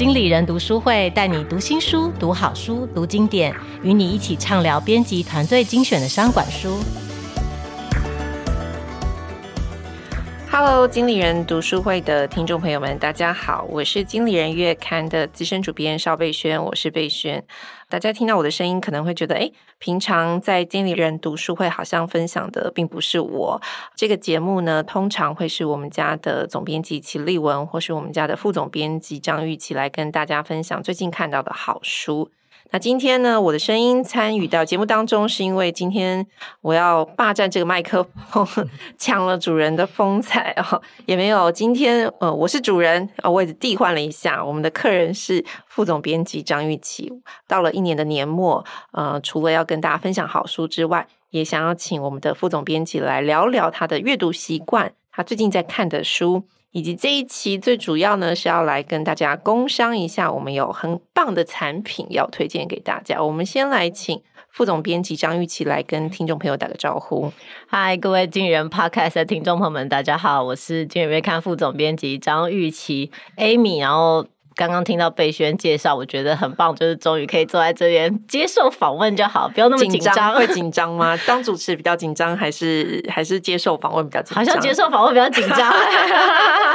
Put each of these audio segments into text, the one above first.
经理人读书会带你读新书、读好书、读经典，与你一起畅聊编辑团队精选的商管书。Hello，经理人读书会的听众朋友们，大家好，我是经理人月刊的资深主编邵贝萱，我是贝萱。大家听到我的声音，可能会觉得，哎，平常在经理人读书会好像分享的并不是我。这个节目呢，通常会是我们家的总编辑齐立文，或是我们家的副总编辑张玉琪来跟大家分享最近看到的好书。那今天呢，我的声音参与到节目当中，是因为今天我要霸占这个麦克风，抢了主人的风采哦，也没有。今天呃，我是主人，位置替换了一下，我们的客人是副总编辑张玉琪。到了一年的年末，呃，除了要跟大家分享好书之外，也想要请我们的副总编辑来聊聊他的阅读习惯，他最近在看的书。以及这一期最主要呢，是要来跟大家工商一下，我们有很棒的产品要推荐给大家。我们先来请副总编辑张玉琪来跟听众朋友打个招呼。嗨，各位金人 Podcast 的听众朋友们，大家好，我是金人月刊副总编辑张玉琪 Amy，然后。刚刚听到贝轩介绍，我觉得很棒，就是终于可以坐在这边接受访问就好，不要那么紧张。紧张会紧张吗？当主持比较紧张，还是还是接受访问比较紧张？好像接受访问比较紧张。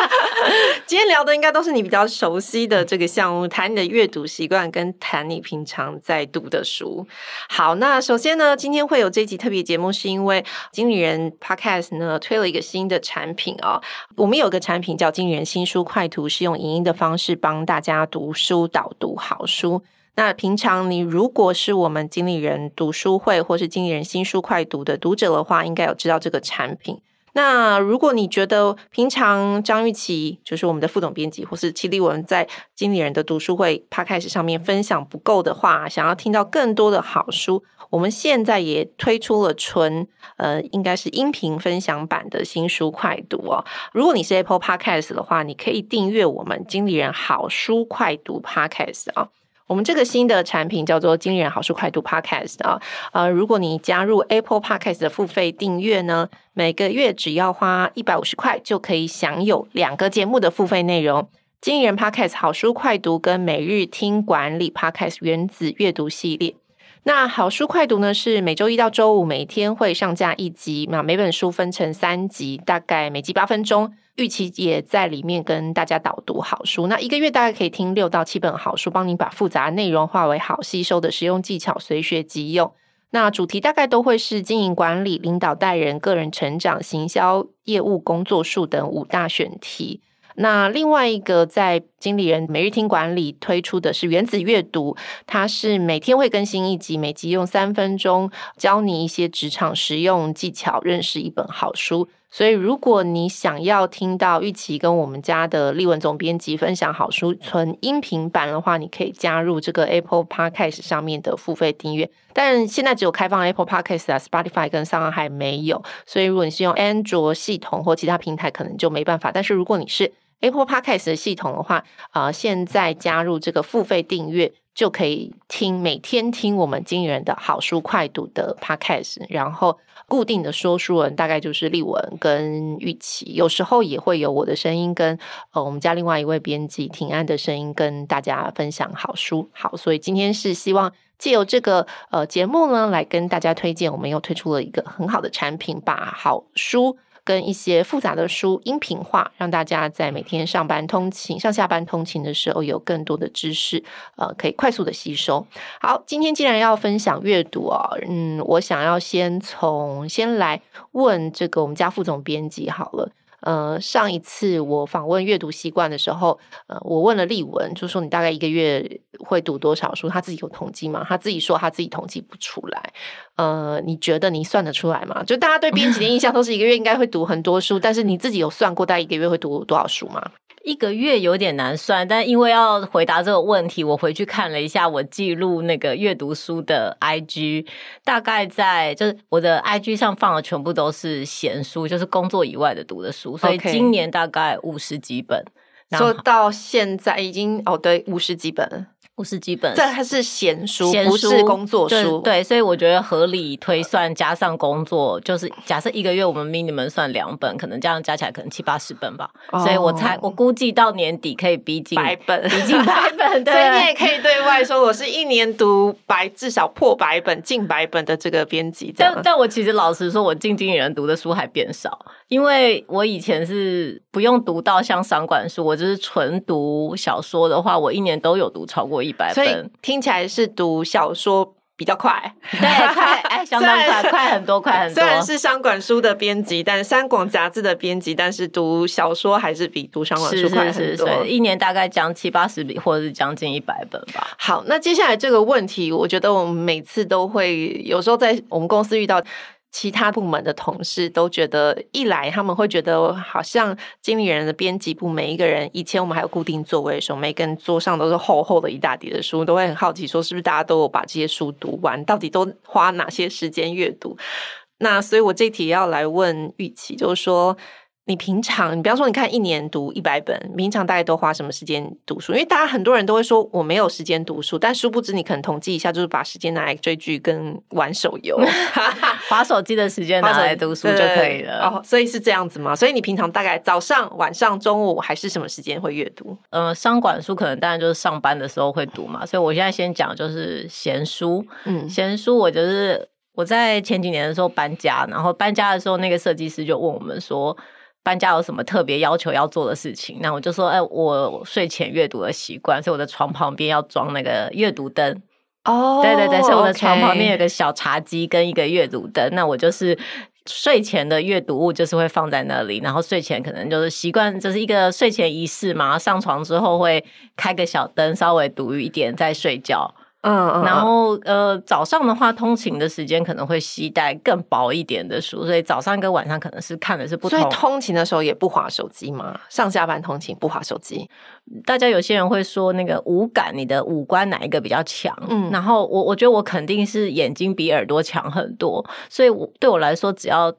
今天聊的应该都是你比较熟悉的这个项目，谈你的阅读习惯，跟谈你平常在读的书。好，那首先呢，今天会有这集特别节目，是因为经理人 Podcast 呢推了一个新的产品哦。我们有个产品叫经理人新书快读，是用影音的方式帮大家读书导读好书。那平常你如果是我们经理人读书会或是经理人新书快读的读者的话，应该有知道这个产品。那如果你觉得平常张玉琪就是我们的副总编辑，或是齐立文在经理人的读书会 Podcast 上面分享不够的话，想要听到更多的好书，我们现在也推出了纯呃，应该是音频分享版的新书快读哦。如果你是 Apple Podcast 的话，你可以订阅我们经理人好书快读 Podcast 啊。我们这个新的产品叫做经理人好书快读 Podcast 啊，呃，如果你加入 Apple Podcast 的付费订阅呢，每个月只要花一百五十块就可以享有两个节目的付费内容：经理人 Podcast 好书快读跟每日听管理 Podcast 原子阅读系列。那好书快读呢，是每周一到周五每天会上架一集，那每本书分成三集，大概每集八分钟。玉琦也在里面跟大家导读好书，那一个月大概可以听六到七本好书，帮你把复杂内容化为好吸收的实用技巧，随学即用。那主题大概都会是经营管理、领导带人、个人成长、行销、业务、工作术等五大选题。那另外一个在经理人每日听管理推出的是原子阅读，它是每天会更新一集，每集用三分钟教你一些职场实用技巧，认识一本好书。所以，如果你想要听到玉琦跟我们家的立文总编辑分享好书纯音频版的话，你可以加入这个 Apple Podcast 上面的付费订阅。但现在只有开放 Apple Podcast 啊，Spotify 跟 Sound 还没有。所以，如果你是用安卓系统或其他平台，可能就没办法。但是，如果你是 Apple Podcast 的系统的话，啊、现在加入这个付费订阅。就可以听每天听我们经理人的好书快读的 podcast，然后固定的说书人大概就是立文跟玉琦，有时候也会有我的声音跟呃我们家另外一位编辑庭安的声音跟大家分享好书。好，所以今天是希望借由这个呃节目呢，来跟大家推荐，我们又推出了一个很好的产品，把好书。跟一些复杂的书音频化，让大家在每天上班通勤、上下班通勤的时候有更多的知识，呃，可以快速的吸收。好，今天既然要分享阅读啊，嗯，我想要先从先来问这个我们家副总编辑好了。呃，上一次我访问阅读习惯的时候，呃，我问了立文，就说你大概一个月会读多少书？他自己有统计吗？他自己说他自己统计不出来。呃，你觉得你算得出来吗？就大家对编辑的印象都是一个月应该会读很多书，但是你自己有算过大概一个月会读多少书吗？一个月有点难算，但因为要回答这个问题，我回去看了一下我记录那个阅读书的 IG，大概在就是我的 IG 上放的全部都是闲书，就是工作以外的读的书，所以今年大概五十几本。说到现在已经哦，对，五十几本。不是基本，这还是闲书，闲书不是工作书。对，所以我觉得合理推算加上工作，就是假设一个月我们 minimum 算两本，可能这样加起来可能七八十本吧。哦、所以我猜我估计到年底可以逼近百本，逼近百本。对，所以你也可以对外说，我是一年读百至少破百本、近百本的这个编辑。但但我其实老实说，我进经理人读的书还变少，因为我以前是不用读到像商管书，我就是纯读小说的话，我一年都有读超过。一百分，所以听起来是读小说比较快，对，快，哎，相当快，快很多，快很多。虽然是商管书的编辑，但三广杂志的编辑，但是读小说还是比读商管书快很多。一年大概讲七八十笔，或者是将近一百本吧。好，那接下来这个问题，我觉得我们每次都会，有时候在我们公司遇到。其他部门的同事都觉得，一来他们会觉得好像经理人的编辑部每一个人，以前我们还有固定座位的时候，每个人桌上都是厚厚的一大叠的书，都会很好奇说，是不是大家都有把这些书读完？到底都花哪些时间阅读？那所以我这题要来问玉琪，就是说。你平常，你比方说，你看一年读一百本，平常大概都花什么时间读书？因为大家很多人都会说我没有时间读书，但殊不知你可能统计一下，就是把时间拿来追剧跟玩手游 把手机的时间拿来读书就可以了。哦，所以是这样子吗？所以你平常大概早上、晚上、中午还是什么时间会阅读？呃，商管书可能当然就是上班的时候会读嘛。所以我现在先讲就是闲书，嗯，闲书我就是我在前几年的时候搬家，然后搬家的时候那个设计师就问我们说。搬家有什么特别要求要做的事情？那我就说，哎、欸，我睡前阅读的习惯，所以我的床旁边要装那个阅读灯。哦，对对对，所以我的床旁边有个小茶几跟一个阅读灯。那我就是睡前的阅读物，就是会放在那里。然后睡前可能就是习惯，就是一个睡前仪式嘛。上床之后会开个小灯，稍微读一点再睡觉。嗯，嗯，然后呃，早上的话，通勤的时间可能会携带更薄一点的书，所以早上跟晚上可能是看的是不同。所以通勤的时候也不划手机吗？上下班通勤不划手机？大家有些人会说那个五感，你的五官哪一个比较强？嗯，然后我我觉得我肯定是眼睛比耳朵强很多，所以我对我来说，只要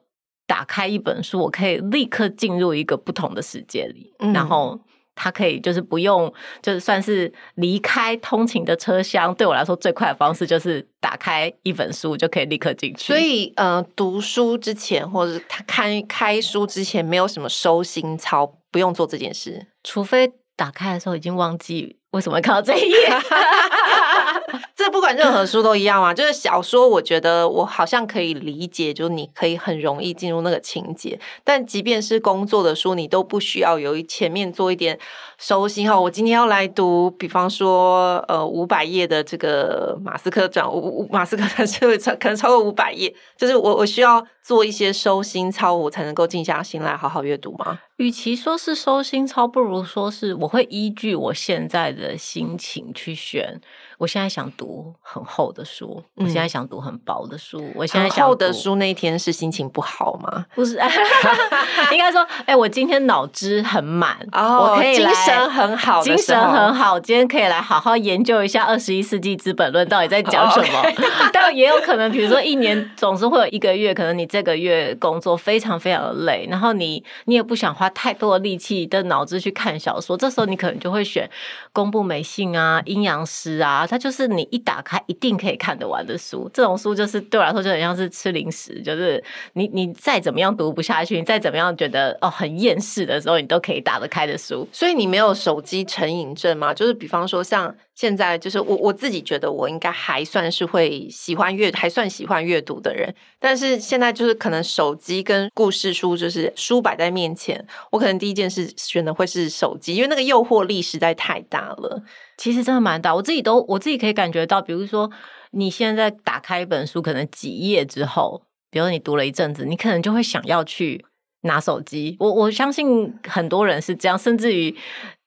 打开一本书，我可以立刻进入一个不同的世界里，嗯、然后。它可以就是不用，就是算是离开通勤的车厢。对我来说，最快的方式就是打开一本书就可以立刻进去。所以，呃，读书之前或者他看开书之前，没有什么收心操，不用做这件事，除非打开的时候已经忘记为什么会看到这一页。这不管任何书都一样啊，就是小说，我觉得我好像可以理解，就是你可以很容易进入那个情节。但即便是工作的书，你都不需要有前面做一点收心哈。我今天要来读，比方说呃五百页的这个马斯克传，五五马斯克传是超可能超过五百页，就是我我需要做一些收心操，我才能够静下心来好好阅读吗？与其说是收心操，不如说是我会依据我现在的心情去选。我现在想读很厚的书，我现在想读很薄的书。我现在想读很厚的书那一天是心情不好吗？不是，应该说，哎、欸，我今天脑汁很满，哦，我可以精神很好，精神很好，今天可以来好好研究一下《二十一世纪资本论》到底在讲什么。但也有可能，比如说一年总是会有一个月，可能你这个月工作非常非常的累，然后你你也不想花太多的力气的脑子去看小说，这时候你可能就会选宫部美信啊、阴阳师啊。它就是你一打开一定可以看得完的书，这种书就是对我来说就很像是吃零食，就是你你再怎么样读不下去，你再怎么样觉得哦很厌世的时候，你都可以打得开的书。所以你没有手机成瘾症吗？就是比方说像现在，就是我我自己觉得我应该还算是会喜欢阅，还算喜欢阅读的人，但是现在就是可能手机跟故事书就是书摆在面前，我可能第一件事选的会是手机，因为那个诱惑力实在太大了。其实真的蛮大，我自己都我自己可以感觉到，比如说你现在打开一本书，可能几页之后，比如说你读了一阵子，你可能就会想要去拿手机。我我相信很多人是这样，甚至于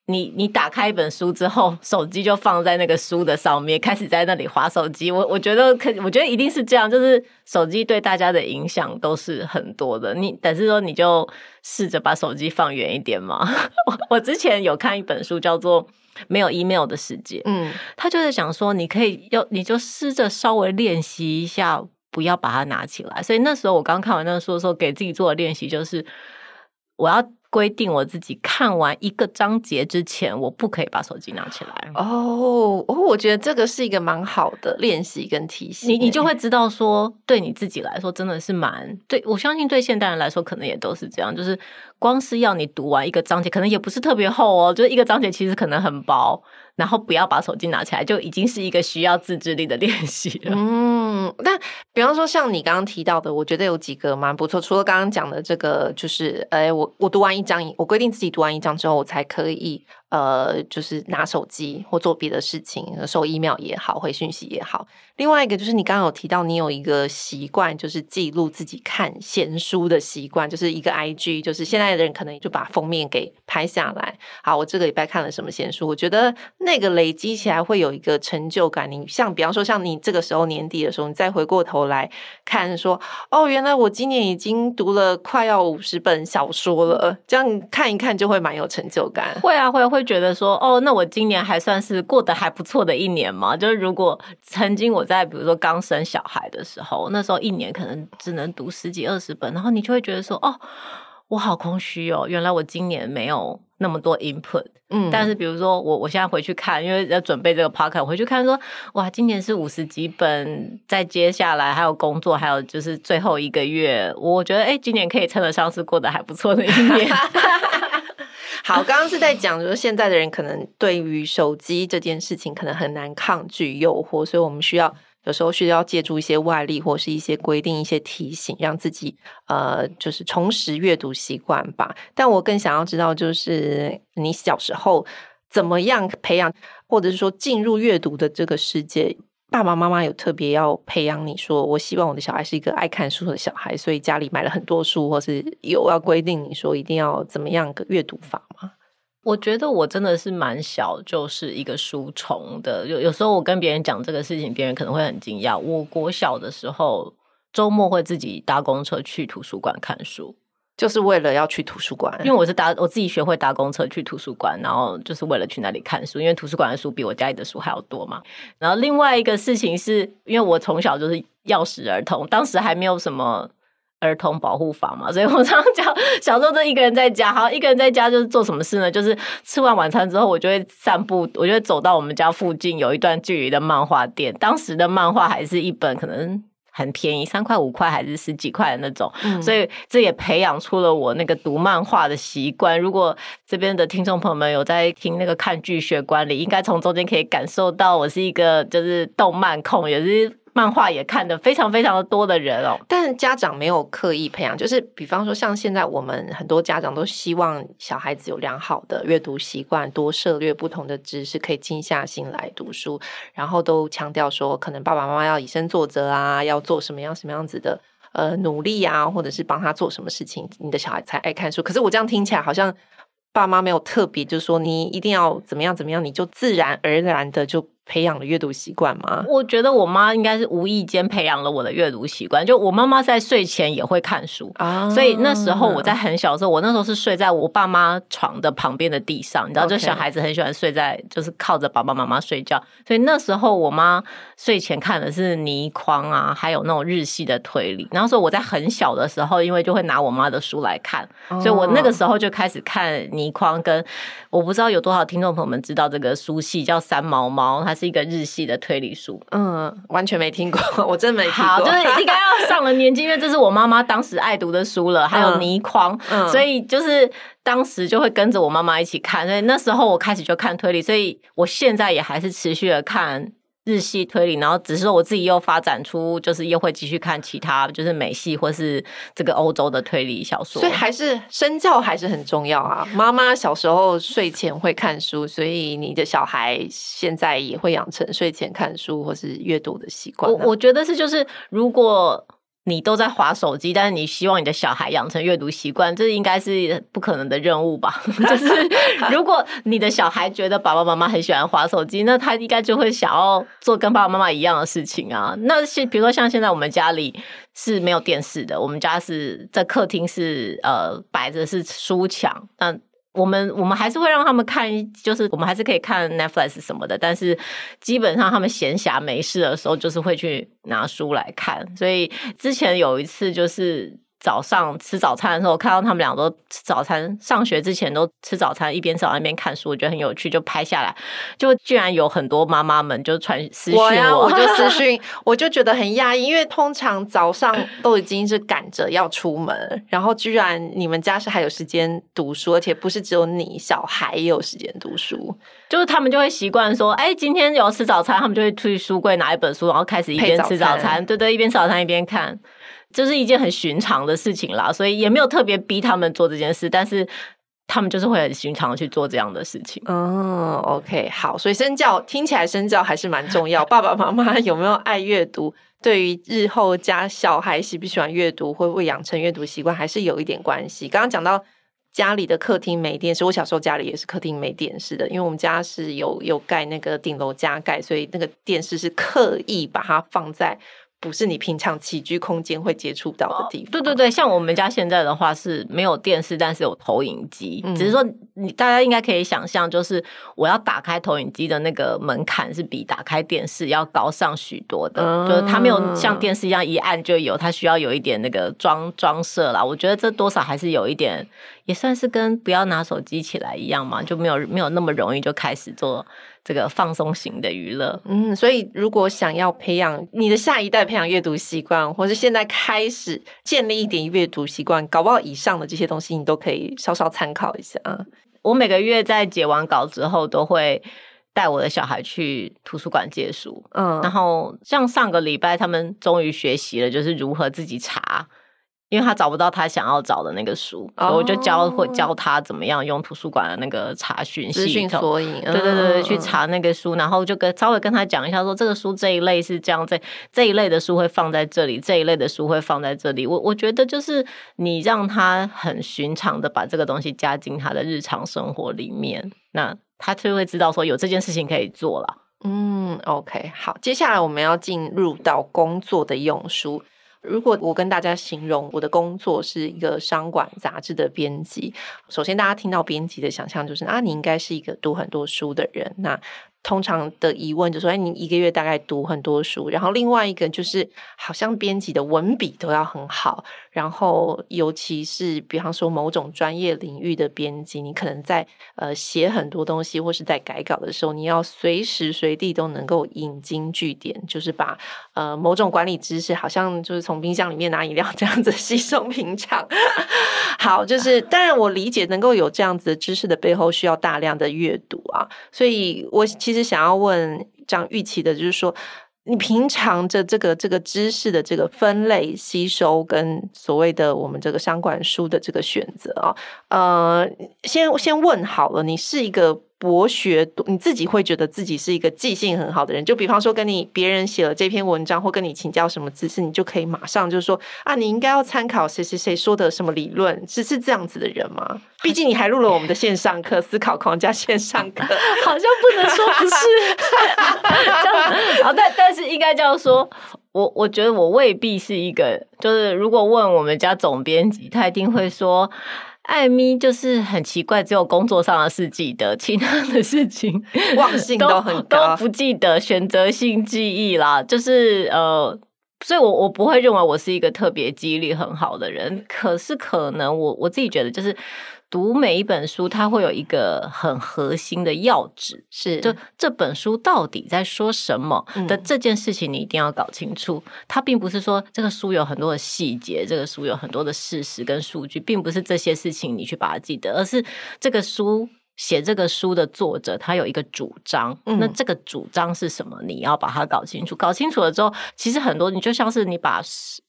你你打开一本书之后，手机就放在那个书的上面，开始在那里划手机。我我觉得可，我觉得一定是这样，就是手机对大家的影响都是很多的。你但是说你就试着把手机放远一点嘛。我我之前有看一本书叫做。没有 email 的世界，嗯，他就是想说，你可以要，你就试着稍微练习一下，不要把它拿起来。所以那时候我刚看完那个书的时候，给自己做的练习就是，我要规定我自己看完一个章节之前，我不可以把手机拿起来。哦，哦，我觉得这个是一个蛮好的练习跟提醒。你你就会知道说，对你自己来说真的是蛮对。我相信对现代人来说，可能也都是这样。就是光是要你读完一个章节，可能也不是特别厚哦，就是一个章节其实可能很薄。然后不要把手机拿起来，就已经是一个需要自制力的练习了。嗯，但比方说像你刚刚提到的，我觉得有几个蛮不错。除了刚刚讲的这个，就是，哎，我我读完一章，我规定自己读完一章之后，我才可以。呃，就是拿手机或做别的事情，收 email 也好，回讯息也好。另外一个就是你刚刚有提到，你有一个习惯，就是记录自己看闲书的习惯，就是一个 IG，就是现在的人可能就把封面给拍下来。好，我这个礼拜看了什么闲书？我觉得那个累积起来会有一个成就感。你像比方说，像你这个时候年底的时候，你再回过头来看，说哦，原来我今年已经读了快要五十本小说了，这样看一看就会蛮有成就感。会啊，会啊，会。会觉得说，哦，那我今年还算是过得还不错的一年嘛？就是如果曾经我在比如说刚生小孩的时候，那时候一年可能只能读十几二十本，然后你就会觉得说，哦，我好空虚哦，原来我今年没有那么多 input。嗯，但是比如说我我现在回去看，因为要准备这个 podcast，我回去看说，哇，今年是五十几本，在接下来还有工作，还有就是最后一个月，我觉得哎，今年可以称得上是过得还不错的一年。好，刚刚是在讲，就是现在的人可能对于手机这件事情可能很难抗拒诱惑，所以我们需要有时候需要借助一些外力或是一些规定、一些提醒，让自己呃就是重拾阅读习惯吧。但我更想要知道，就是你小时候怎么样培养，或者是说进入阅读的这个世界。爸爸妈妈有特别要培养你说，我希望我的小孩是一个爱看书的小孩，所以家里买了很多书，或是有要规定你说一定要怎么样个阅读法吗？我觉得我真的是蛮小，就是一个书虫的。有有时候我跟别人讲这个事情，别人可能会很惊讶。我国小的时候，周末会自己搭公车去图书馆看书。就是为了要去图书馆，因为我是搭我自己学会搭公车去图书馆，然后就是为了去那里看书，因为图书馆的书比我家里的书还要多嘛。然后另外一个事情是，因为我从小就是钥匙儿童，当时还没有什么儿童保护法嘛，所以我常 常讲，小时候就一个人在家，好，一个人在家就是做什么事呢？就是吃完晚餐之后，我就会散步，我就会走到我们家附近有一段距离的漫画店，当时的漫画还是一本可能。很便宜，三块五块还是十几块的那种，嗯，所以这也培养出了我那个读漫画的习惯。如果这边的听众朋友们有在听那个看剧学管理，应该从中间可以感受到我是一个就是动漫控，也是。漫画也看得非常非常的多的人哦，但家长没有刻意培养，就是比方说像现在我们很多家长都希望小孩子有良好的阅读习惯，多涉猎不同的知识，可以静下心来读书，然后都强调说，可能爸爸妈妈要以身作则啊，要做什么样什么样子的呃努力啊，或者是帮他做什么事情，你的小孩才爱看书。可是我这样听起来好像。爸妈没有特别，就是说你一定要怎么样怎么样，你就自然而然的就培养了阅读习惯吗？我觉得我妈应该是无意间培养了我的阅读习惯。就我妈妈在睡前也会看书啊，所以那时候我在很小的时候，我那时候是睡在我爸妈床的旁边的地上，你知道，就小孩子很喜欢睡在就是靠着爸爸妈妈睡觉，所以那时候我妈睡前看的是倪匡啊，还有那种日系的推理。然后说我在很小的时候，因为就会拿我妈的书来看，所以我那个时候就开始看。倪匡跟我不知道有多少听众朋友们知道这个书系叫三毛猫，它是一个日系的推理书。嗯，完全没听过，我真没听过。好，就是应该要上了年纪，因为这是我妈妈当时爱读的书了。还有倪匡，嗯，所以就是当时就会跟着我妈妈一起看。所以那时候我开始就看推理，所以我现在也还是持续的看。日系推理，然后只是说我自己又发展出，就是又会继续看其他，就是美系或是这个欧洲的推理小说。所以还是身教还是很重要啊。妈妈小时候睡前会看书，所以你的小孩现在也会养成睡前看书或是阅读的习惯啊。我我觉得是，就是如果。你都在滑手机，但是你希望你的小孩养成阅读习惯，这应该是不可能的任务吧？就是如果你的小孩觉得爸爸妈妈很喜欢滑手机，那他应该就会想要做跟爸爸妈妈一样的事情啊。那是比如说像现在我们家里是没有电视的，我们家是在客厅是呃摆着是书墙，那。我们我们还是会让他们看，就是我们还是可以看 Netflix 什么的，但是基本上他们闲暇没事的时候，就是会去拿书来看。所以之前有一次，就是早上吃早餐的时候，看到他们俩都吃早餐，上学之前都吃早餐，一边吃早餐一边看书，我觉得很有趣，就拍下来。就居然有很多妈妈们就传私讯我，呀，我就私讯，我就觉得很讶异，因为通常早上都已经是赶着要出门，然后居然你们家是还有时间读书，而且不是只有你，小孩也有时间读书，就是他们就会习惯说，哎，今天有吃早餐，他们就会去书柜拿一本书，然后开始一边吃早餐，早餐对对，一边吃早餐一边看。就是一件很寻常的事情啦，所以也没有特别逼他们做这件事，但是他们就是会很寻常的去做这样的事情。嗯，OK，好，所以身教听起来身教还是蛮重要。爸爸妈妈有没有爱阅读，对于日后家小孩喜不喜欢阅读，会不会养成阅读习惯，还是有一点关系。刚刚讲到家里的客厅没电视，我小时候家里也是客厅没电视的，因为我们家是有有盖那个顶楼加盖，所以那个电视是刻意把它放在。不是你平常起居空间会接触到的地方。哦。对对对，像我们家现在的话是没有电视，但是有投影机。嗯、只是说，你大家应该可以想象，就是我要打开投影机的那个门槛是比打开电视要高上许多的。嗯、就是它没有像电视一样一按就有，它需要有一点那个装装设啦。我觉得这多少还是有一点，也算是跟不要拿手机起来一样嘛，就没有没有那么容易就开始做。这个放松型的娱乐，嗯，所以如果想要培养你的下一代培养阅读习惯，或是现在开始建立一点阅读习惯，搞不好以上的这些东西你都可以稍稍参考一下。我每个月在写完稿之后，都会带我的小孩去图书馆借书，嗯，然后像上个礼拜他们终于学习了，就是如何自己查。因为他找不到他想要找的那个书，所以我就教会教他怎么样用图书馆的那个查询系统，索引，对对对，去查那个书，然后就跟稍微跟他讲一下，说这个书这一类是这样，这这一类的书会放在这里，这一类的书会放在这里。我我觉得就是你让他很寻常的把这个东西加进他的日常生活里面，那他就会知道说有这件事情可以做了。嗯，OK，好，接下来我们要进入到工作的用书。如果我跟大家形容我的工作是一个商管杂志的编辑，首先大家听到编辑的想象就是啊，你应该是一个读很多书的人，那。通常的疑问就说，哎，你一个月大概读很多书？然后另外一个就是，好像编辑的文笔都要很好，然后尤其是比方说某种专业领域的编辑，你可能在呃写很多东西或是在改稿的时候，你要随时随地都能够引经据典，就是把呃某种管理知识，好像就是从冰箱里面拿饮料这样子稀松平常。好，就是当然我理解能够有这样子的知识的背后，需要大量的阅读啊，所以我。其实想要问张玉琪的，就是说，你平常的这个这个知识的这个分类吸收，跟所谓的我们这个商管书的这个选择啊，呃，先先问好了，你是一个。博学，你自己会觉得自己是一个记性很好的人。就比方说，跟你别人写了这篇文章，或跟你请教什么知识，你就可以马上就说啊，你应该要参考谁谁谁说的什么理论，是是这样子的人吗？毕竟你还录了我们的线上课，思考框架线上课，好像不能说不是。这样，好，但但是应该这样说，我我觉得我未必是一个，就是如果问我们家总编辑，他一定会说。艾咪就是很奇怪，只有工作上的事记得，其他的事情 忘性都很高，都不记得，选择性记忆啦。就是呃，所以我我不会认为我是一个特别记忆力很好的人，可是可能我我自己觉得就是。读每一本书，它会有一个很核心的要旨，是就这本书到底在说什么的这件事情，你一定要搞清楚。嗯、它并不是说这个书有很多的细节，这个书有很多的事实跟数据，并不是这些事情你去把它记得，而是这个书。写这个书的作者，他有一个主张，嗯、那这个主张是什么？你要把它搞清楚。搞清楚了之后，其实很多你就像是你把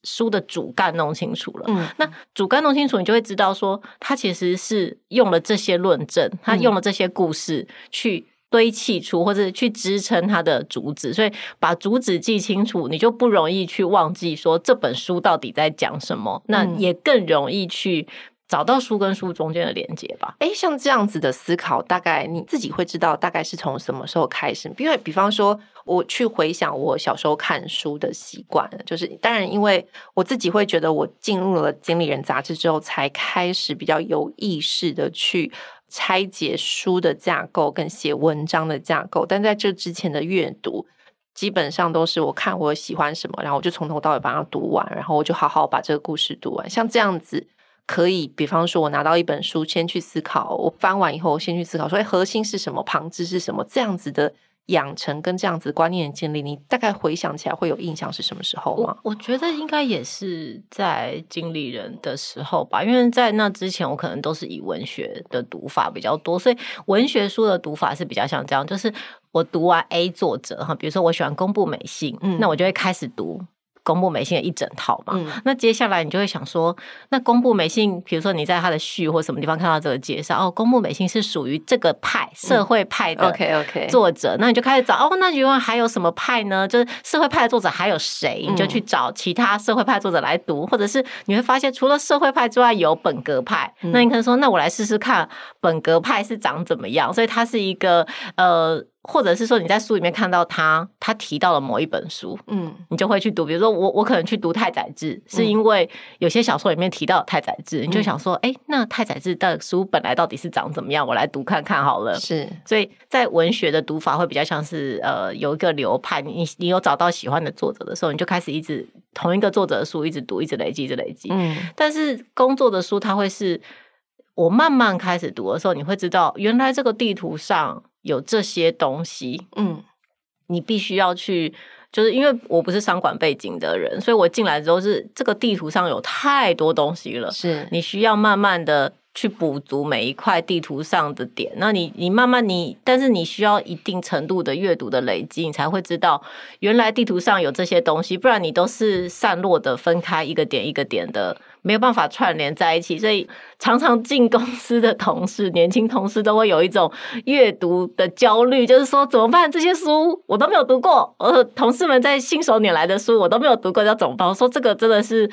书的主干弄清楚了。嗯，那主干弄清楚，你就会知道说，他其实是用了这些论证，他用了这些故事去堆砌出，或者去支撑他的主旨。所以把主旨记清楚，你就不容易去忘记说这本书到底在讲什么。那也更容易去。找到书跟书中间的连接吧。诶，像这样子的思考，大概你自己会知道大概是从什么时候开始？因为比方说，我去回想我小时候看书的习惯，就是当然，因为我自己会觉得我进入了《经理人》杂志之后，才开始比较有意识的去拆解书的架构跟写文章的架构。但在这之前的阅读，基本上都是我看我喜欢什么，然后我就从头到尾把它读完，然后我就好好把这个故事读完。像这样子，可以，比方说我拿到一本书，先去思考，我翻完以后，我先去思考说，哎，核心是什么，旁支是什么，这样子的。养成跟这样子观念的建立，你大概回想起来会有印象是什么时候吗？我，我觉得应该也是在经理人的时候吧，因为在那之前我可能都是以文学的读法比较多，所以文学书的读法是比较像这样，就是我读完 A 作者哈，比如说我喜欢宫部美幸，嗯，那我就会开始读。宫部美信的一整套嘛，嗯、那接下来你就会想说，那公布美信，比如说你在他的序或什么地方看到这个介绍，哦，公布美信是属于这个派社会派的 OK OK 作者，那你就开始找哦，那原来还有什么派呢？就是社会派的作者还有谁？你就去找其他社会派作者来读，嗯、或者是你会发现除了社会派之外有本格派，嗯、那你可能说，那我来试试看本格派是长怎么样？所以它是一个呃。或者是说你在书里面看到他，他提到了某一本书，嗯，你就会去读。比如说我，我可能去读太宰治，嗯、是因为有些小说里面提到太宰治，嗯、你就想说，哎、欸，那太宰治的书本来到底是长怎么样？我来读看看好了。是，所以在文学的读法会比较像是，呃，有一个流派，你你有找到喜欢的作者的时候，你就开始一直同一个作者的书一直读，一直累积，一直累积。嗯，但是工作的书，它会是我慢慢开始读的时候，你会知道，原来这个地图上。有这些东西，嗯，你必须要去，就是因为我不是商管背景的人，所以我进来之后是这个地图上有太多东西了，是。你需要慢慢的去补足每一块地图上的点。那你你慢慢你，但是你需要一定程度的阅读的累积，你才会知道原来地图上有这些东西，不然你都是散落的分开一个点一个点的。没有办法串联在一起，所以常常进公司的同事，年轻同事都会有一种阅读的焦虑，就是说怎么办？这些书我都没有读过，呃，同事们在信手拈来的书我都没有读过，要怎么办？我说这个真的是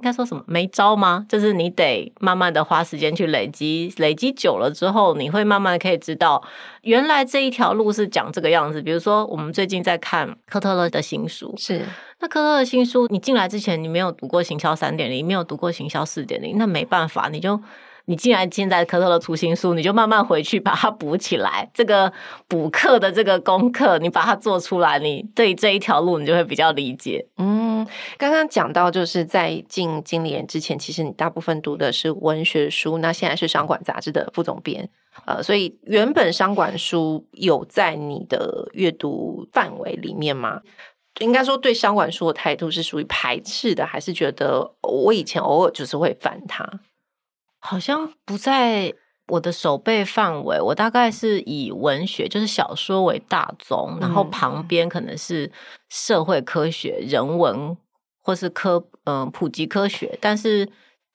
应该说什么没招吗？就是你得慢慢的花时间去累积，累积久了之后，你会慢慢可以知道，原来这一条路是讲这个样子。比如说，我们最近在看科特勒的新书，是。那科特勒的新书，你进来之前你没有读过行销三点零，没有读过行销四点零，那没办法，你就你既然现在科特勒出新书，你就慢慢回去把它补起来。这个补课的这个功课，你把它做出来，你对这一条路你就会比较理解。嗯，刚刚讲到就是在进经理人之前，其实你大部分读的是文学书，那现在是商管杂志的副总编，呃，所以原本商管书有在你的阅读范围里面吗？应该说，对商管书的态度是属于排斥的，还是觉得我以前偶尔就是会翻它？好像不在我的手背范围。我大概是以文学，就是小说为大宗，然后旁边可能是社会科学、人文或是科嗯、呃、普及科学，但是。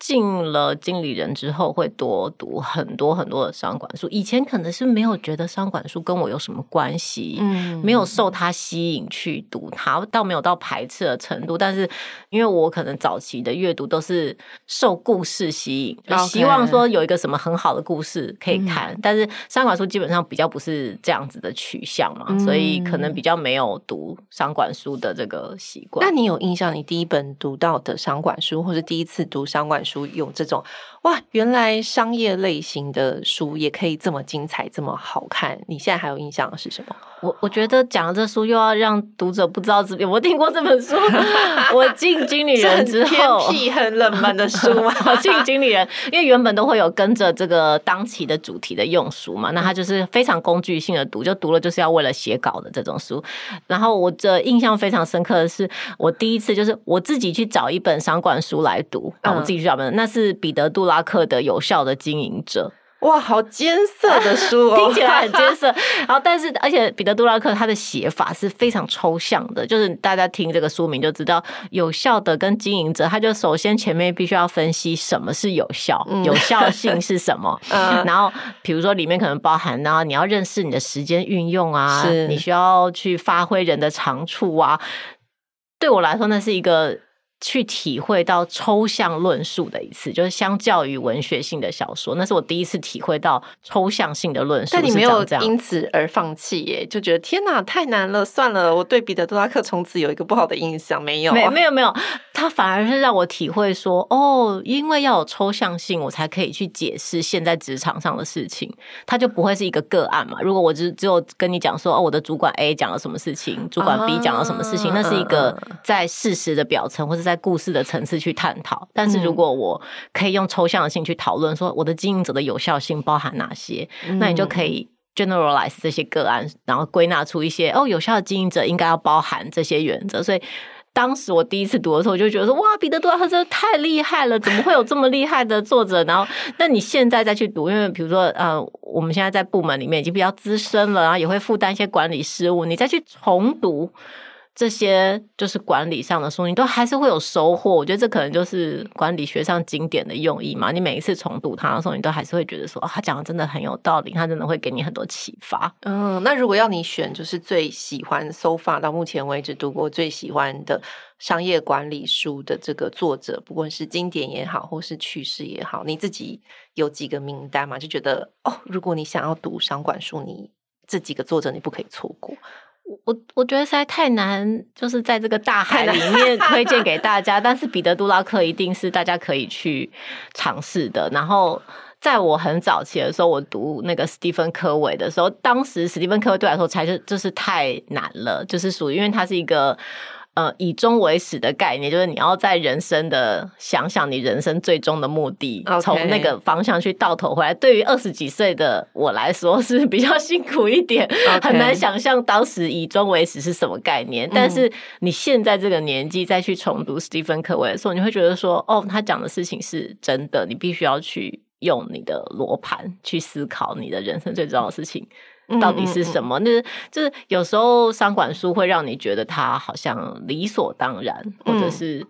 进了经理人之后，会多读很多很多的商管书。以前可能是没有觉得商管书跟我有什么关系，嗯，没有受它吸引去读它，倒没有到排斥的程度。但是因为我可能早期的阅读都是受故事吸引，就希望说有一个什么很好的故事可以看。但是商管书基本上比较不是这样子的取向嘛，嗯，所以可能比较没有读商管书的这个习惯。那你有印象，你第一本读到的商管书，或是第一次读商管书？主用这种。哇，原来商业类型的书也可以这么精彩，这么好看。你现在还有印象的是什么？我我觉得讲这书又要让读者不知道有没有听过这本书。我进经理人之后，很偏僻、很冷门的书嘛。我进经理人，因为原本都会有跟着这个当期的主题的用书嘛，那它就是非常工具性的读，就读了就是要为了写稿的这种书。然后我这印象非常深刻的是，我第一次就是我自己去找一本商管书来读，啊，我自己去找本，那是彼得·杜拉克的《有效的经营者》。哇，好艰涩的书哦，听起来很艰涩。然后，但是而且彼得·杜拉克他的写法是非常抽象的，就是大家听这个书名就知道，有效的跟经营者，他就首先前面必须要分析什么是有效，嗯、有效性是什么。嗯、然后，比如说里面可能包含呢，你要认识你的时间运用啊，你需要去发挥人的长处啊。对我来说，那是一个。去体会到抽象论述的一次，就是相较于文学性的小说，那是我第一次体会到抽象性的论述。但你没有因此而放弃耶？就觉得天哪，太难了，算了，我对彼得·杜拉克从此有一个不好的印象。没有，没，没 有，没有，他反而是让我体会说，哦，因为要有抽象性，我才可以去解释现在职场上的事情，他就不会是一个个案嘛。如果我只只有跟你讲说，哦，我的主管 A 讲了什么事情，主管 B 讲了什么事情，啊、那是一个在事实的表层或者在。在故事的层次去探讨，但是如果我可以用抽象性去讨论，说我的经营者的有效性包含哪些，嗯、那你就可以 generalize 这些个案，然后归纳出一些哦，有效的经营者应该要包含这些原则。所以当时我第一次读的时候，我就觉得说哇，彼得·杜拉克真的太厉害了，怎么会有这么厉害的作者？然后，那你现在再去读，因为比如说呃，我们现在在部门里面已经比较资深了，然后也会负担一些管理事务，你再去重读。这些就是管理上的书，你都还是会有收获。我觉得这可能就是管理学上经典的用意嘛。你每一次重读它的时候，你都还是会觉得说，他讲的真的很有道理，他真的会给你很多启发。嗯，那如果要你选，就是最喜欢 so far 到目前为止读过最喜欢的商业管理书的这个作者，不管是经典也好，或是趣事也好，你自己有几个名单嘛？就觉得哦，如果你想要读商管书，你这几个作者你不可以错过。我我觉得实在太难，就是在这个大海里面推荐 给大家。但是彼得·杜拉克一定是大家可以去尝试的。然后在我很早期的时候，我读那个史蒂芬·科维的时候，当时史蒂芬·科维对我来说才是就是太难了，就是属于因为他是一个。呃，以终为始的概念，就是你要在人生的想想你人生最终的目的，从.那个方向去倒头回来。对于二十几岁的我来说是比较辛苦一点.很难想象当时以终为始是什么概念。但是你现在这个年纪再去重读史蒂芬·科维的时候，你会觉得说，哦，他讲的事情是真的，你必须要去用你的罗盘去思考你的人生最重要的事情。到底是什么？那、嗯嗯、就是有时候商管书会让你觉得它好像理所当然，嗯、或者是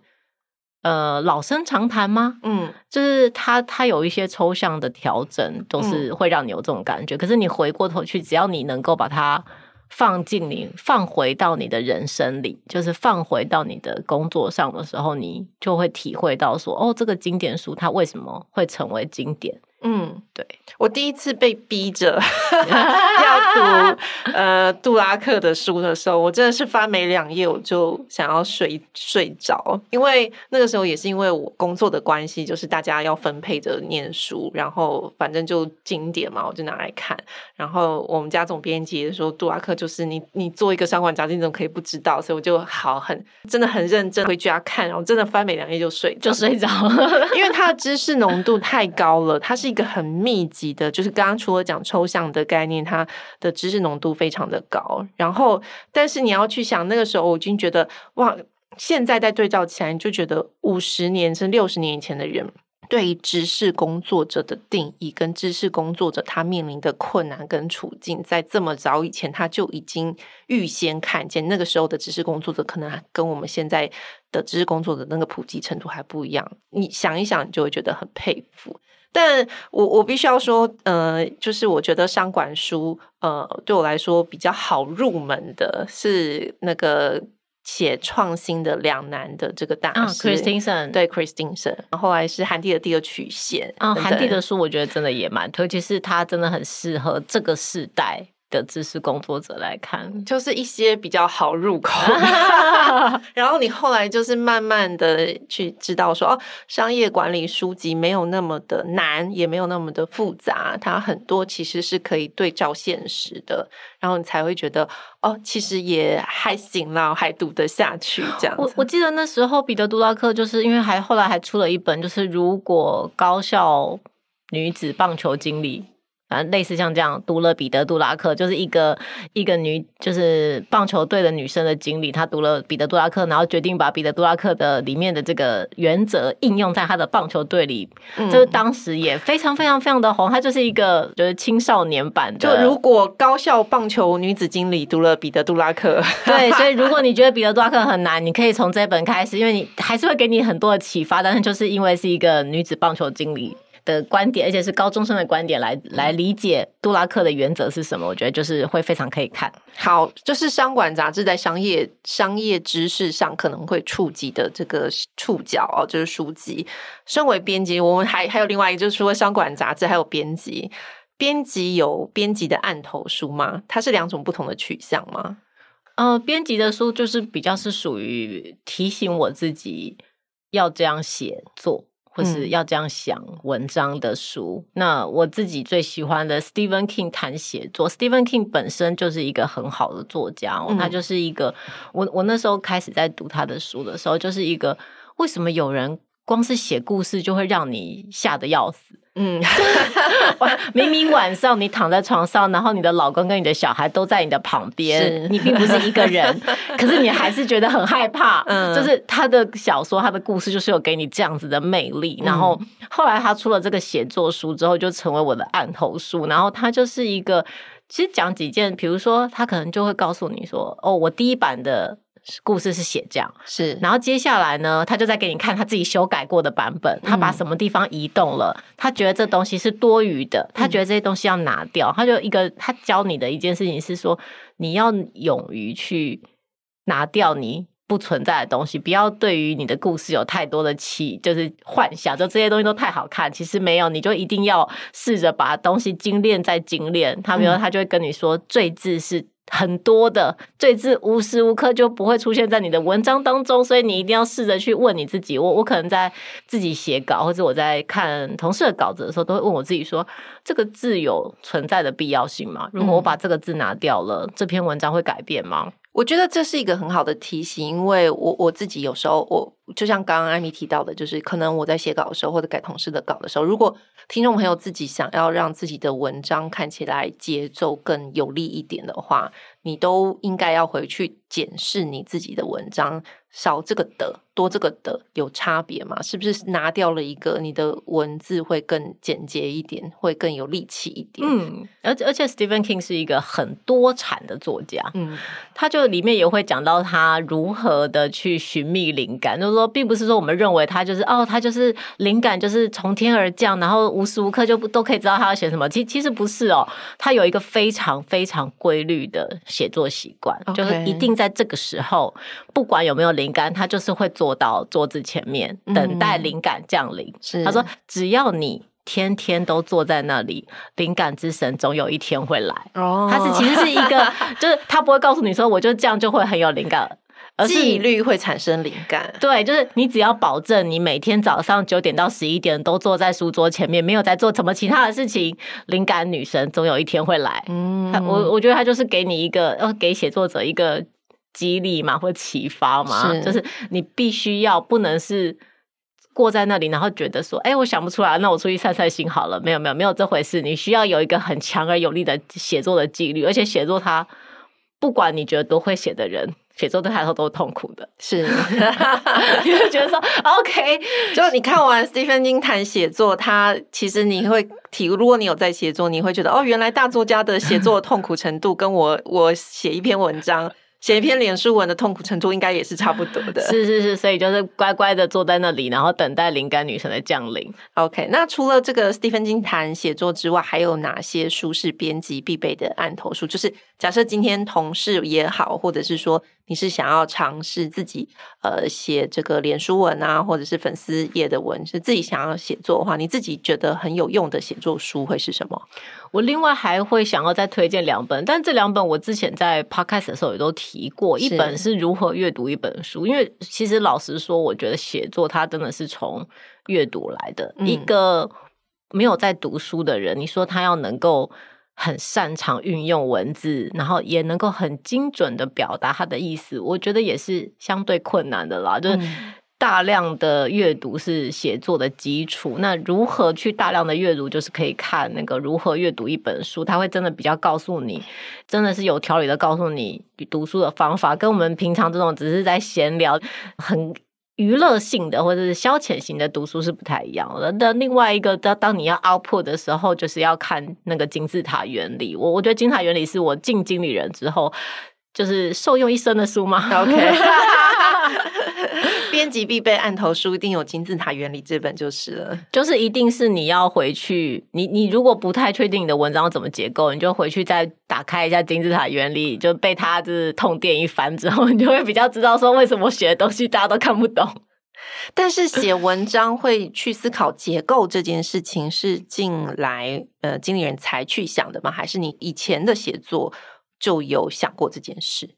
呃老生常谈吗？嗯，就是它它有一些抽象的调整，都是会让你有这种感觉。嗯、可是你回过头去，只要你能够把它放进你放回到你的人生里，就是放回到你的工作上的时候，你就会体会到说，哦，这个经典书它为什么会成为经典？嗯，对，我第一次被逼着 要读呃杜拉克的书的时候，我真的是翻没两页我就想要睡睡着，因为那个时候也是因为我工作的关系，就是大家要分配着念书，然后反正就经典嘛，我就拿来看。然后我们家总编辑也说杜拉克就是你你做一个商管杂志，你怎么可以不知道？所以我就好很 真的很认真回家看，然后真的翻没两页就睡就睡着了，因为他的知识浓度太高了，他是一一个很密集的，就是刚刚除了讲抽象的概念，它的知识浓度非常的高。然后，但是你要去想，那个时候我已经觉得哇，现在再对照起来，你就觉得五十年甚至六十年以前的人对于知识工作者的定义，跟知识工作者他面临的困难跟处境，在这么早以前他就已经预先看见。那个时候的知识工作者，可能跟我们现在的知识工作者那个普及程度还不一样。你想一想，你就会觉得很佩服。但我我必须要说，呃，就是我觉得商管书，呃，对我来说比较好入门的是那个写创新的两难的这个大师 Christensen，对 Christensen，后来是韩帝的第二曲线，啊，韩帝的书我觉得真的也蛮尤，其是他真的很适合这个时代。的知识工作者来看，就是一些比较好入口，然后你后来就是慢慢的去知道说，哦，商业管理书籍没有那么的难，也没有那么的复杂，它很多其实是可以对照现实的，然后你才会觉得，哦，其实也还行啦，还读得下去这样。我我记得那时候彼得·杜拉克就是因为还后来还出了一本，就是如果高校女子棒球经理。反正类似像这样，读了彼得·杜拉克，就是一个一个女，就是棒球队的女生的经理，她读了彼得·杜拉克，然后决定把彼得·杜拉克的里面的这个原则应用在她的棒球队里，嗯、就是当时也非常非常非常的红。她就是一个就是青少年版的。就如果高校棒球女子经理读了彼得·杜拉克，对，所以如果你觉得彼得·杜拉克很难，你可以从这本开始，因为你还是会给你很多的启发，但是就是因为是一个女子棒球经理。的观点，而且是高中生的观点来来理解杜拉克的原则是什么，我觉得就是会非常可以看。好，就是商管杂志在商业商业知识上可能会触及的这个触角哦，就是书籍。身为编辑，我们还还有另外一个，就是除了商管杂志，还有编辑。编辑有编辑的案头书吗？它是两种不同的取向吗？呃，编辑的书就是比较是属于提醒我自己要这样写作，或是要这样想文章的书。嗯、那我自己最喜欢的 Stephen King 谈写作，Stephen King 本身就是一个很好的作家哦，嗯、他就是一个我我那时候开始在读他的书的时候，就是一个为什么有人光是写故事就会让你吓得要死。嗯，明明晚上你躺在床上，然后你的老公跟你的小孩都在你的旁边，你并不是一个人，可是你还是觉得很害怕。嗯，就是他的小说，他的故事就是有给你这样子的魅力。然后后来他出了这个写作书之后，就成为我的案头书。然后他就是一个，其实讲几件，比如说他可能就会告诉你说：“哦，我第一版的。”故事是写这样，是，然后接下来呢，他就在给你看他自己修改过的版本，他把什么地方移动了，嗯、他觉得这东西是多余的，他觉得这些东西要拿掉，嗯、他就一个他教你的一件事情是说，你要勇于去拿掉你不存在的东西，不要对于你的故事有太多的期，就是幻想，就这些东西都太好看，其实没有，你就一定要试着把东西精炼再精炼。他比如他就会跟你说，最字是。很多的最字无时无刻就不会出现在你的文章当中，所以你一定要试着去问你自己。我我可能在自己写稿，或者我在看同事的稿子的时候，都会问我自己说：这个字有存在的必要性吗？如果我把这个字拿掉了，嗯、这篇文章会改变吗？我觉得这是一个很好的提醒，因为我我自己有时候，我就像刚刚艾米提到的，就是可能我在写稿的时候，或者改同事的稿的时候，如果听众朋友自己想要让自己的文章看起来节奏更有力一点的话，你都应该要回去检视你自己的文章。少这个的，多这个的，有差别吗？是不是拿掉了一个，你的文字会更简洁一点，会更有力气一点？嗯，而而且 Stephen King 是一个很多产的作家，嗯，他就里面也会讲到他如何的去寻觅灵感，就是说，并不是说我们认为他就是哦，他就是灵感就是从天而降，然后无时无刻就不都可以知道他要写什么。其其实不是哦，他有一个非常非常规律的写作习惯.就是一定在这个时候，不管有没有灵。感，他就是会坐到桌子前面等待灵感降临。嗯、他说，只要你天天都坐在那里，灵感之神总有一天会来。哦，他是其实是一个，就是他不会告诉你说，我就这样就会很有灵感，而是纪律会产生灵感。对，就是你只要保证你每天早上九点到十一点都坐在书桌前面，没有在做什么其他的事情，灵感女神总有一天会来。嗯，我我觉得他就是给你一个，呃给写作者一个。激励嘛，或启发嘛，是就是你必须要不能是过在那里，然后觉得说，哎、欸，我想不出来，那我出去散散心好了。没有，没有，没有这回事。你需要有一个很强而有力的写作的纪律，而且写作它不管你觉得多会写的人，写作对他来说都是痛苦的。是，你会觉得说，OK，就你看完 Stephen King 谈写作，他其实你会体，如果你有在写作，你会觉得哦，原来大作家的写作痛苦程度跟我 我写一篇文章。写一篇脸书文的痛苦程度应该也是差不多的，是是是，所以就是乖乖的坐在那里，然后等待灵感女神的降临。OK，那除了这个 Stephen King 谈写作之外，还有哪些书是编辑必备的案头书？就是假设今天同事也好，或者是说你是想要尝试自己呃写这个脸书文啊，或者是粉丝页的文，是自己想要写作的话，你自己觉得很有用的写作书会是什么？我另外还会想要再推荐两本，但这两本我之前在 Podcast 的时候也都提过。一本是如何阅读一本书，因为其实老实说，我觉得写作它真的是从阅读来的。嗯、一个没有在读书的人，你说他要能够很擅长运用文字，然后也能够很精准的表达他的意思，我觉得也是相对困难的啦。就是。嗯大量的阅读是写作的基础。那如何去大量的阅读，就是可以看那个如何阅读一本书，他会真的比较告诉你，真的是有条理的告诉你读书的方法，跟我们平常这种只是在闲聊、很娱乐性的或者是消遣型的读书是不太一样的。那另外一个，当当你要 output 的时候，就是要看那个金字塔原理。我我觉得金字塔原理是我进经理人之后就是受用一生的书吗。OK。编辑必备案头书，一定有金字塔原理这本就是了。就是一定是你要回去，你你如果不太确定你的文章怎么结构，你就回去再打开一下金字塔原理，就被他就是痛电一番之后，你就会比较知道说为什么写的东西大家都看不懂。但是写文章会去思考结构这件事情，是近来呃经理人才去想的吗？还是你以前的写作就有想过这件事？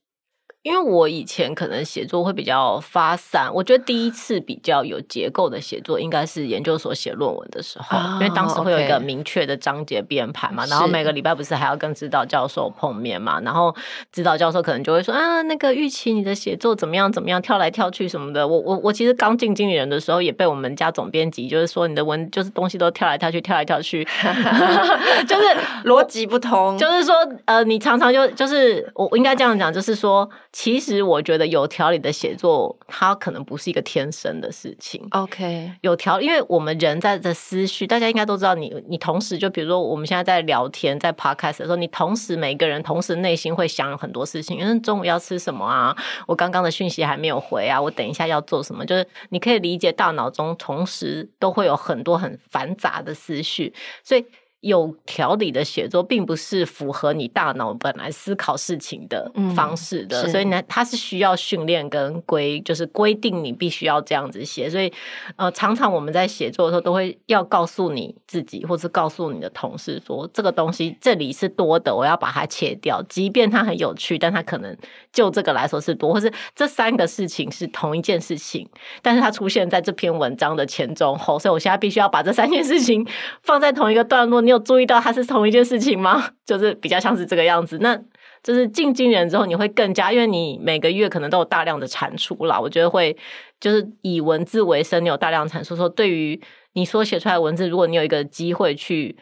因为我以前可能写作会比较发散，我觉得第一次比较有结构的写作应该是研究所写论文的时候，哦、因为当时会有一个明确的章节编排嘛，然后每个礼拜不是还要跟指导教授碰面嘛，然后指导教授可能就会说啊，那个玉琪你的写作怎么样怎么样，跳来跳去什么的。我我我其实刚进经理人的时候也被我们家总编辑就是说你的文就是东西都跳来跳去，跳来跳去，就是逻辑不通，就是说呃，你常常就就是我我应该这样讲，就是说。其实我觉得有条理的写作，它可能不是一个天生的事情。OK，有条，因为我们人在的思绪，大家应该都知道你。你你同时就比如说，我们现在在聊天，在 Podcast 的时候，你同时每一个人同时内心会想很多事情。因为中午要吃什么啊？我刚刚的讯息还没有回啊，我等一下要做什么？就是你可以理解，大脑中同时都会有很多很繁杂的思绪，所以。有条理的写作，并不是符合你大脑本来思考事情的方式的，嗯、所以呢，它是需要训练跟规，就是规定你必须要这样子写。所以，呃，常常我们在写作的时候，都会要告诉你自己，或是告诉你的同事说，这个东西这里是多的，我要把它切掉。即便它很有趣，但它可能就这个来说是多，或是这三个事情是同一件事情，但是它出现在这篇文章的前中后，所以我现在必须要把这三件事情放在同一个段落。你有注意到它是同一件事情吗？就是比较像是这个样子。那就是进经理人之后，你会更加，因为你每个月可能都有大量的产出啦。我觉得会就是以文字为生，你有大量产出，说对于你所写出来的文字，如果你有一个机会去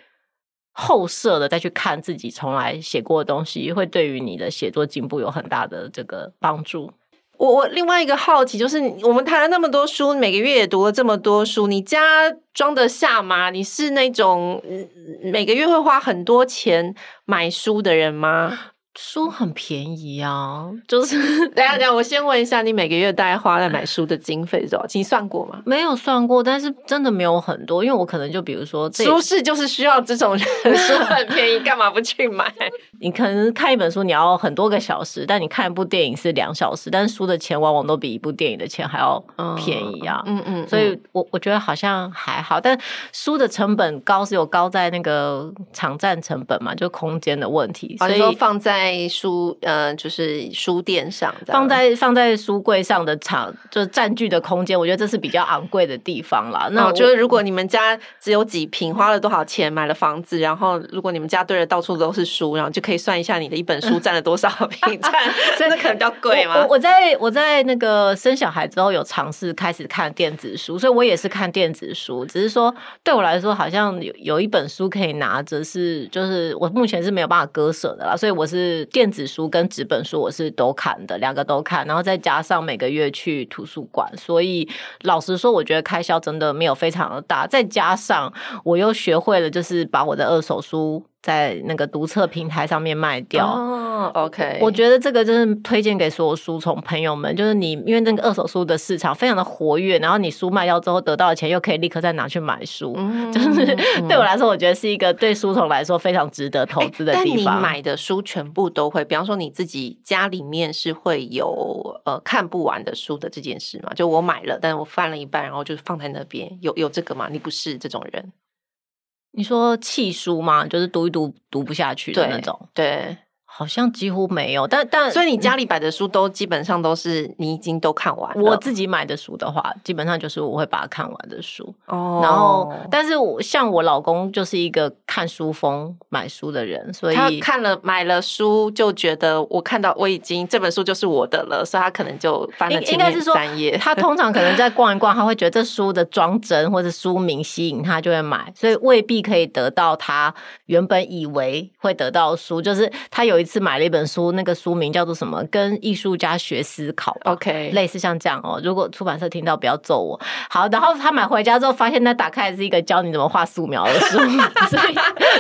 后设的再去看自己从来写过的东西，会对于你的写作进步有很大的这个帮助。我我另外一个好奇就是，我们谈了那么多书，每个月也读了这么多书，你家装得下吗？你是那种每个月会花很多钱买书的人吗？书很便宜啊，就是 等下等下，我先问一下，你每个月大概花在买书的经费是多少？你算过吗？没有算过，但是真的没有很多，因为我可能就比如说，书市就是需要这种人，书很便宜，干嘛不去买？你可能看一本书你要很多个小时，但你看一部电影是两小时，但是书的钱往往都比一部电影的钱还要便宜啊。嗯嗯，所以我我觉得好像还好，但书的成本高是有高在那个场站成本嘛，就空间的问题，所以说放在。在书呃，就是书店上，放在放在书柜上的场，就占据的空间，我觉得这是比较昂贵的地方啦。那我觉得，如果你们家只有几平，花了多少钱买了房子，然后如果你们家堆的到处都是书，然后就可以算一下你的一本书占了多少 平，占真的可能比较贵吗？我我在我在那个生小孩之后有尝试开始看电子书，所以我也是看电子书，只是说对我来说好像有有一本书可以拿着，是就是我目前是没有办法割舍的啦，所以我是。电子书跟纸本书我是都看的，两个都看，然后再加上每个月去图书馆，所以老实说，我觉得开销真的没有非常的大。再加上我又学会了，就是把我的二手书。在那个读册平台上面卖掉哦，OK，我觉得这个就是推荐给所有书虫朋友们，就是你因为那个二手书的市场非常的活跃，然后你书卖掉之后得到的钱又可以立刻再拿去买书，嗯、就是 对我来说，我觉得是一个对书虫来说非常值得投资的地方。但你买的书全部都会，比方说你自己家里面是会有呃看不完的书的这件事嘛？就我买了，但是我翻了一半，然后就放在那边，有有这个吗？你不是这种人。你说弃书吗？就是读一读读不下去的那种。对。对好像几乎没有，但但所以你家里摆的书都基本上都是你已经都看完了。我自己买的书的话，基本上就是我会把它看完的书。哦，然后但是我像我老公就是一个看书风买书的人，所以他看了买了书就觉得我看到我已经这本书就是我的了，所以他可能就翻了前面三页。他通常可能在逛一逛，他会觉得这书的装帧或者书名吸引他，就会买，所以未必可以得到他原本以为会得到书，就是他有一。一次买了一本书，那个书名叫做什么？跟艺术家学思考。OK，类似像这样哦。如果出版社听到，不要揍我。好，然后他买回家之后，发现那打开来是一个教你怎么画素描的书，所以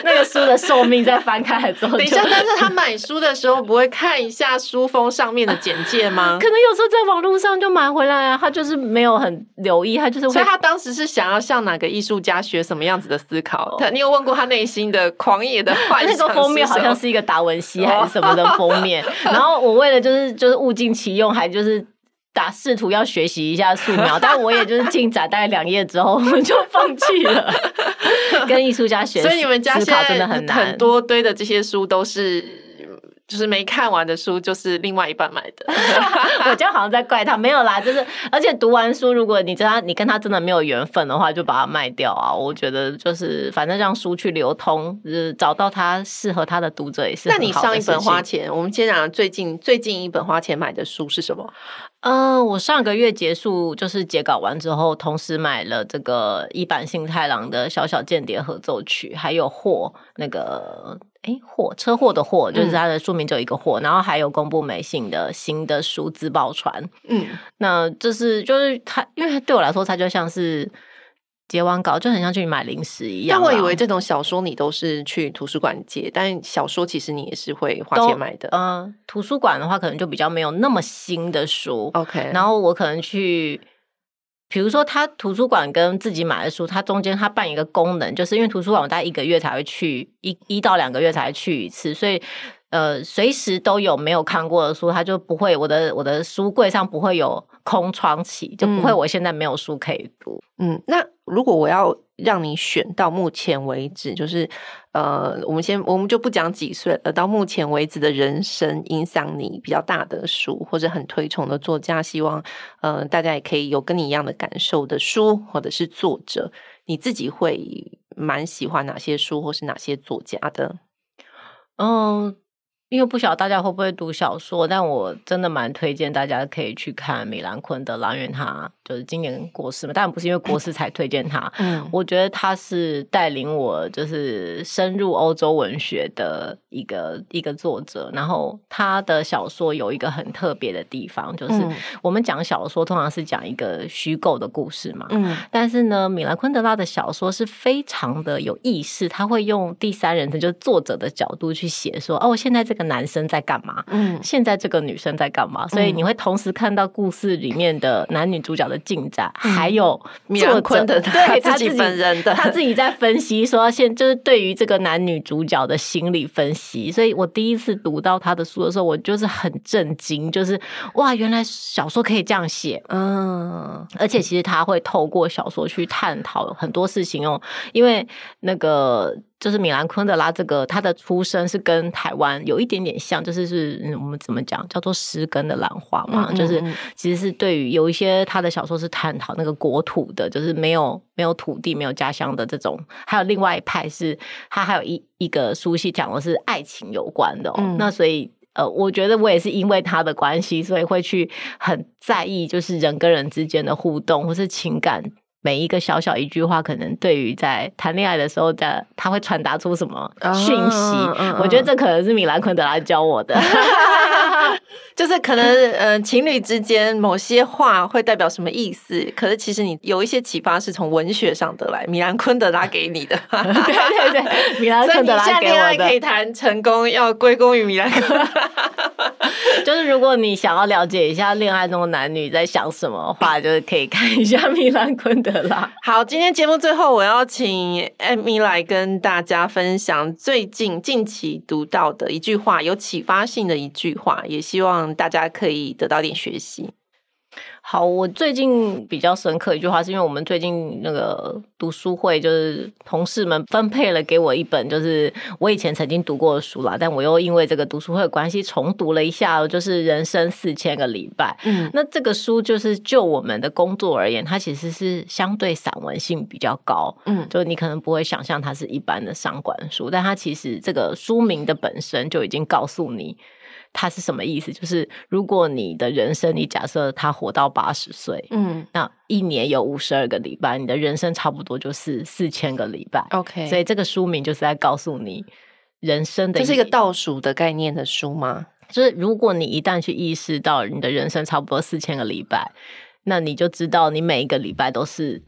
那个书的寿命在翻开来之后，等一下，但是他买书的时候不会看一下书封上面的简介吗？可能有时候在网络上就买回来啊，他就是没有很留意，他就是。所以他当时是想要向哪个艺术家学什么样子的思考？他，你有问过他内心的狂野的幻想？那个封面好像是一个达文西什么的封面，然后我为了就是就是物尽其用，还就是打试图要学习一下素描，但我也就是进展大概两页之后，我们就放弃了。跟艺术家学，所以你们家现在真的很难，很多堆的这些书都是。就是没看完的书，就是另外一半买的。我就好像在怪他，没有啦，就是而且读完书，如果你知道你跟他真的没有缘分的话，就把它卖掉啊。我觉得就是反正让书去流通，就是找到他适合他的读者也是。那你上一本花钱，我们先讲最近最近一本花钱买的书是什么？嗯、呃，我上个月结束就是截稿完之后，同时买了这个一版新太郎的《小小间谍合奏曲》，还有祸那个。哎，祸车祸的祸就是它的书名，就一个祸，嗯、然后还有公布美信的新的书《自爆船》。嗯，那这是就是它，因为它对我来说，它就像是截完稿就很像去买零食一样。但我以为这种小说你都是去图书馆借，但小说其实你也是会花钱买的。嗯、呃，图书馆的话可能就比较没有那么新的书。OK，然后我可能去。比如说，他图书馆跟自己买的书，它中间它办一个功能，就是因为图书馆我大概一个月才会去一一到两个月才会去一次，所以呃，随时都有没有看过的书，它就不会我的我的书柜上不会有空窗期，就不会我现在没有书可以读。嗯，那如果我要让你选到目前为止，就是呃，我们先我们就不讲几岁了，到目前为止的人生影响你比较大的书，或者很推崇的作家，希望呃大家也可以有跟你一样的感受的书，或者是作者，你自己会蛮喜欢哪些书，或是哪些作家的？嗯。因为不晓得大家会不会读小说，但我真的蛮推荐大家可以去看米兰昆德拉，因为他就是今年过世嘛。当然不是因为过世才推荐他，嗯，我觉得他是带领我就是深入欧洲文学的一个一个作者。然后他的小说有一个很特别的地方，就是我们讲小说通常是讲一个虚构的故事嘛，嗯，但是呢，米兰昆德拉的小说是非常的有意识，他会用第三人称，就是作者的角度去写说，哦，现在这个。男生在干嘛？嗯，现在这个女生在干嘛？所以你会同时看到故事里面的男女主角的进展，嗯、还有米兰昆的对 他自己本人的他自己在分析说，现就是对于这个男女主角的心理分析。所以我第一次读到他的书的时候，我就是很震惊，就是哇，原来小说可以这样写。嗯，而且其实他会透过小说去探讨很多事情哦，因为那个。就是米兰昆德拉这个，他的出身是跟台湾有一点点像，就是是我们怎么讲叫做失根的兰花嘛，嗯嗯嗯，就是其实是对于有一些他的小说是探讨那个国土的，就是没有没有土地、没有家乡的这种，还有另外一派是他还有一一个书系讲的是爱情有关的，那所以呃，我觉得我也是因为他的关系，所以会去很在意，就是人跟人之间的互动或是情感。每一个小小一句话，可能对于在谈恋爱的时候的他会传达出什么讯息？我觉得这可能是米兰昆德拉教我的，就是可能呃情侣之间某些话会代表什么意思？可是其实你有一些启发是从文学上得来，米兰昆德拉给你的。对对对，米兰昆德拉给我的。恋爱可以谈成功，要归功于米兰昆德拉。就是如果你想要了解一下恋爱中的男女在想什么话，就是可以看一下米兰昆德拉。好，今天节目最后我要请 Amy 来跟大家分享最近近期读到的一句话，有启发性的一句话，也希望大家可以得到点学习。好，我最近比较深刻一句话，是因为我们最近那个读书会，就是同事们分配了给我一本，就是我以前曾经读过的书啦，但我又因为这个读书会的关系重读了一下，就是《人生四千个礼拜》。嗯，那这个书就是就我们的工作而言，它其实是相对散文性比较高。嗯，就你可能不会想象它是一般的商管书，但它其实这个书名的本身就已经告诉你。它是什么意思？就是如果你的人生，你假设他活到八十岁，嗯，那一年有五十二个礼拜，你的人生差不多就是四千个礼拜。OK，所以这个书名就是在告诉你，人生的，这是一个倒数的概念的书吗？就是如果你一旦去意识到你的人生差不多四千个礼拜，那你就知道你每一个礼拜都是，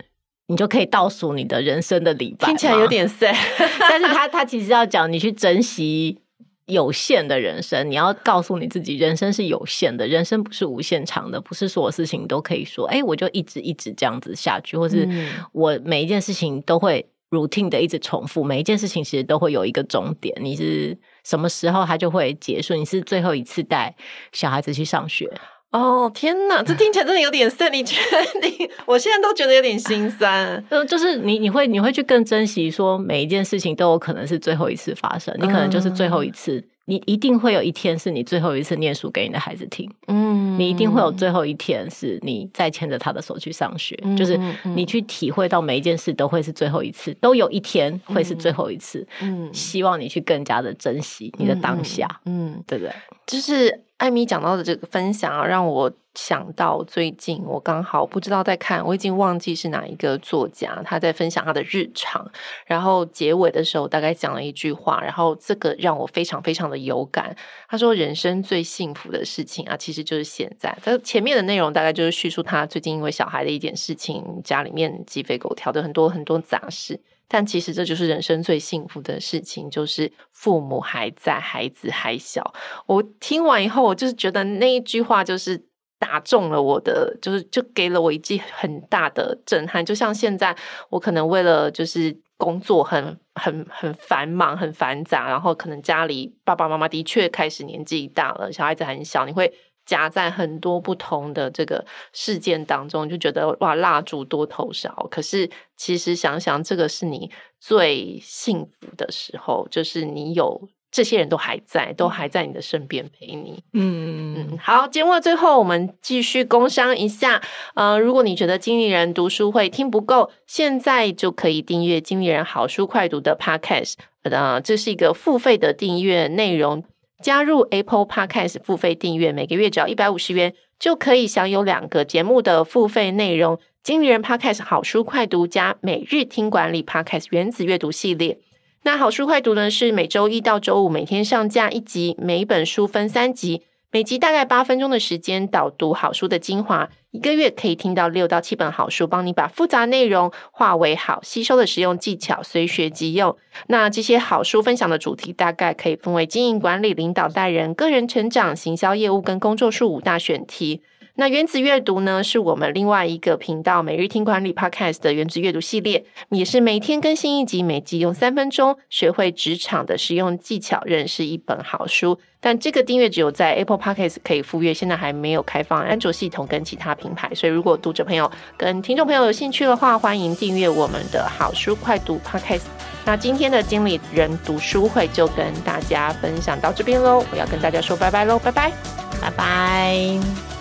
你就可以倒数你的人生的礼拜。听起来有点 sad，但是他他其实要讲你去珍惜有限的人生，你要告诉你自己，人生是有限的，人生不是无限长的，不是所有事情都可以说，哎，我就一直一直这样子下去，或是我每一件事情都会 routine 的一直重复，每一件事情其实都会有一个终点，你是。什么时候它就会结束？你是最后一次带小孩子去上学哦！天哪，这听起来真的有点。你确定？我现在都觉得有点心酸。就就是你，你会，你会去更珍惜，说每一件事情都有可能是最后一次发生。你可能就是最后一次。嗯你一定会有一天是你最后一次念书给你的孩子听，嗯，你一定会有最后一天是你再牵着他的手去上学，嗯，就是你去体会到每一件事都会是最后一次，都有一天会是最后一次，嗯，希望你去更加的珍惜你的当下，嗯，嗯，对不对？就是。艾米讲到的这个分享啊，让我想到最近我刚好不知道在看，我已经忘记是哪一个作家他在分享他的日常，然后结尾的时候大概讲了一句话，然后这个让我非常非常的有感。他说：“人生最幸福的事情啊，其实就是现在。”他前面的内容大概就是叙述他最近因为小孩的一点事情，家里面鸡飞狗跳的很多很多杂事。但其实这就是人生最幸福的事情，就是父母还在，孩子还小。我听完以后，我就是觉得那一句话就是打中了我的，就是就给了我一记很大的震撼。就像现在，我可能为了就是工作很很很繁忙、很繁杂，然后可能家里爸爸妈妈的确开始年纪大了，小孩子很小，你会。夹在很多不同的这个事件当中，就觉得哇，蜡烛多头少。可是其实想想，这个是你最幸福的时候，就是你有这些人都还在，都还在你的身边陪你。嗯嗯。好，节目的最后，我们继续工商一下。呃，如果你觉得经理人读书会听不够，现在就可以订阅经理人好书快读的 Podcast。呃，这是一个付费的订阅内容。加入 Apple Podcast 付费订阅，每个月只要一百五十元，就可以享有两个节目的付费内容：经理人 Podcast 好书快读加每日听管理 Podcast 原子阅读系列。那好书快读呢，是每周一到周五每天上架一集，每一本书分三集。每集大概八分钟的时间，导读好书的精华，一个月可以听到六到七本好书，帮你把复杂内容化为好吸收的实用技巧，随学即用。那这些好书分享的主题，大概可以分为经营管理、领导带人、个人成长、行销业务跟工作术五大选题。那原子阅读呢，是我们另外一个频道每日听管理 Podcast 的原子阅读系列，也是每天更新一集，每集用三分钟学会职场的实用技巧，认识一本好书。但这个订阅只有在 Apple Podcast 可以付阅，现在还没有开放安卓系统跟其他品牌。所以，如果读者朋友跟听众朋友有兴趣的话，欢迎订阅我们的好书快读 Podcast。那今天的经理人读书会就跟大家分享到这边喽，我要跟大家说拜拜喽，拜拜，拜拜。